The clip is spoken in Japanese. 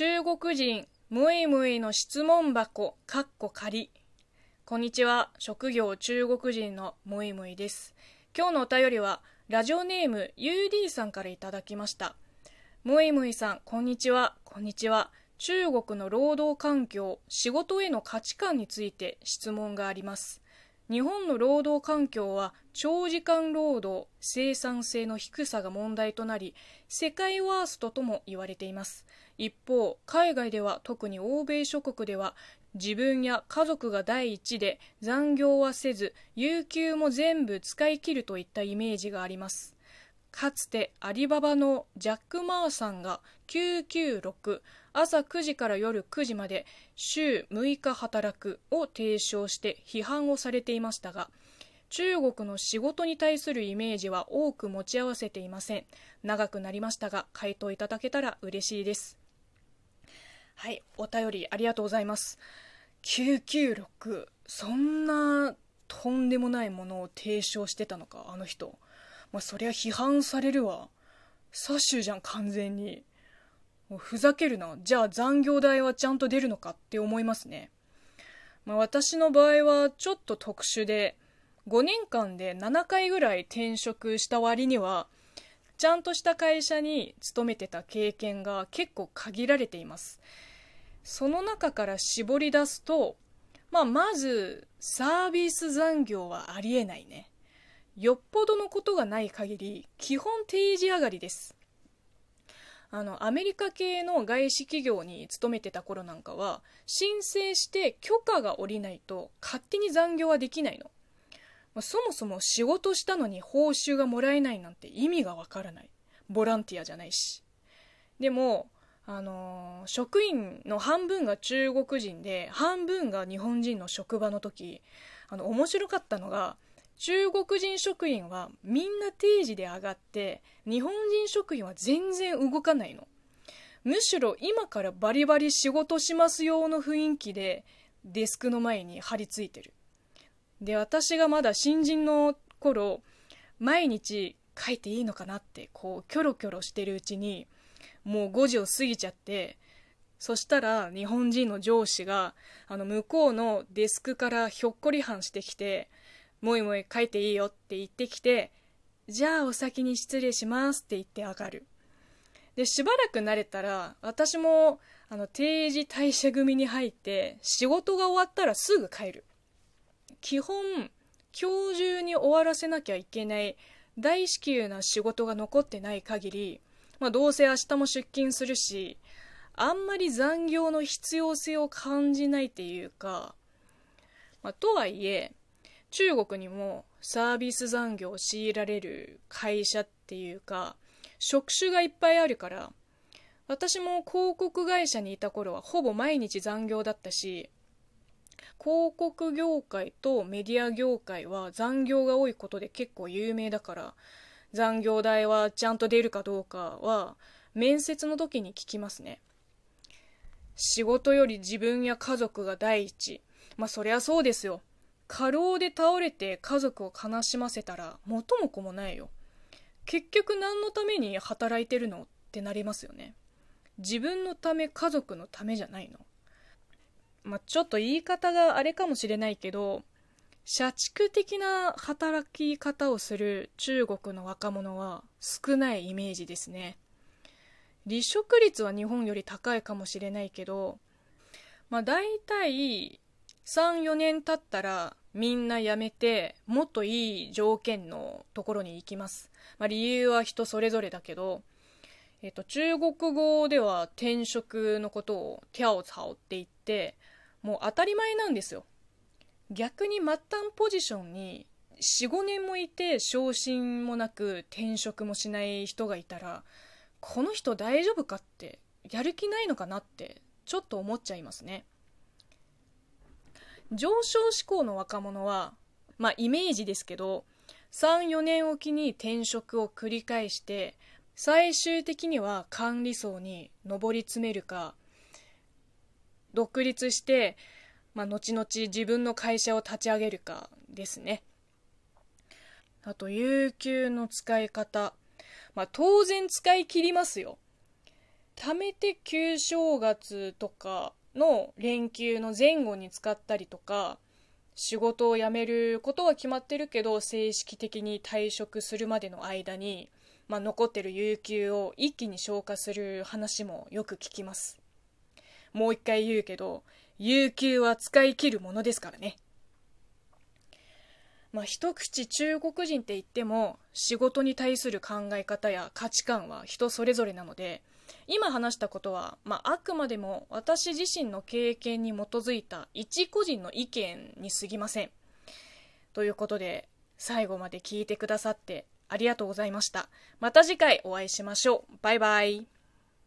中国人むいむいの質問箱かっこ仮こんにちは。職業中国人のむいむいです。今日のお便りはラジオネーム UD さんからいただきました。むいむいさんこんにちは。こんにちは。中国の労働環境仕事への価値観について質問があります。日本の労働環境は長時間労働生産性の低さが問題となり世界ワーストとも言われています。一方海外では特に欧米諸国では自分や家族が第一で残業はせず有給も全部使い切るといったイメージがあります。かつてアリババのジャック・マーさんが996朝9時から夜9時まで週6日働くを提唱して批判をされていましたが中国の仕事に対するイメージは多く持ち合わせていません。長くなりましたが回答いただけたら嬉しいです。はいお便りありがとうございます996そんなとんでもないものを提唱してたのかあの人まあ、そりゃ批判されるわ。サッシュじゃん、完全に。もうふざけるな。じゃあ残業代はちゃんと出るのかって思いますね。まあ、私の場合はちょっと特殊で、5年間で7回ぐらい転職した割には、ちゃんとした会社に勤めてた経験が結構限られています。その中から絞り出すと、まあ、まず、サービス残業はありえないね。よっぽどのことがない限り基本定時上がりです。あのアメリカ系の外資企業に勤めてた頃なんかは申請して許可が下りないと勝手に残業はできないの、まあ、そもそも仕事したのに報酬がもらえないなんて意味がわからない。ボランティアじゃないし。でもあの、職員の半分が中国人で半分が日本人の職場の時あの面白かったのが中国人職員はみんな定時で上がって日本人職員は全然動かないの。むしろ今からバリバリ仕事しますよの雰囲気でデスクの前に張り付いてる。で私がまだ新人の頃毎日書いていいのかなってこうキョロキョロしてるうちにもう5時を過ぎちゃってそしたら日本人の上司があの向こうのデスクからひょっこりはんしてきてもいもい書いていいよって言ってきて、じゃあお先に失礼しますって言って上がる。で、しばらく慣れたら、私も、あの、定時退社組に入って、仕事が終わったらすぐ帰る。基本、今日中に終わらせなきゃいけない大至急な仕事が残ってない限り、まあ、どうせ明日も出勤するし、あんまり残業の必要性を感じないっていうか、まあ、とはいえ、中国にもサービス残業を強いられる会社っていうか職種がいっぱいあるから私も広告会社にいた頃はほぼ毎日残業だったし広告業界とメディア業界は残業が多いことで結構有名だから残業代はちゃんと出るかどうかは面接の時に聞きますね。仕事より自分や家族が第一。まあそりゃそうですよ。過労で倒れて家族を悲しませたら元も子もないよ。結局何のために働いてるのってなりますよね。自分のため家族のためじゃないの。まあ、ちょっと言い方があれかもしれないけど社畜的な働き方をする中国の若者は少ないイメージですね。離職率は日本より高いかもしれないけどまあ大体34年経ったらみんな辞めてもっといい条件のところに行きます、まあ、理由は人それぞれだけど、えっと、中国語では転職のことを「テャオツハオ」って言ってもう当たり前なんですよ。逆に末端ポジションに45年もいて昇進もなく転職もしない人がいたらこの人大丈夫かってやる気ないのかなってちょっと思っちゃいますね。上昇志向の若者は、まあ、イメージですけど34年おきに転職を繰り返して最終的には管理層に上り詰めるか独立して、まあ、後々自分の会社を立ち上げるかですね。あと有給の使い方、まあ、当然使い切りますよ。貯めて旧正月とかの連休の前後に使ったりとか仕事を辞めることは決まってるけど正式的に退職するまでの間に、まあ、残ってる有給を一気に消化する話もよく聞きます。もう一回言うけど有給は使い切るものですからねまあ、一口中国人って言っても仕事に対する考え方や価値観は人それぞれなので今話したことは、まあ、あくまでも私自身の経験に基づいた一個人の意見に過ぎません。ということで最後まで聞いてくださってありがとうございました。また次回お会いしましょう。バイバイ。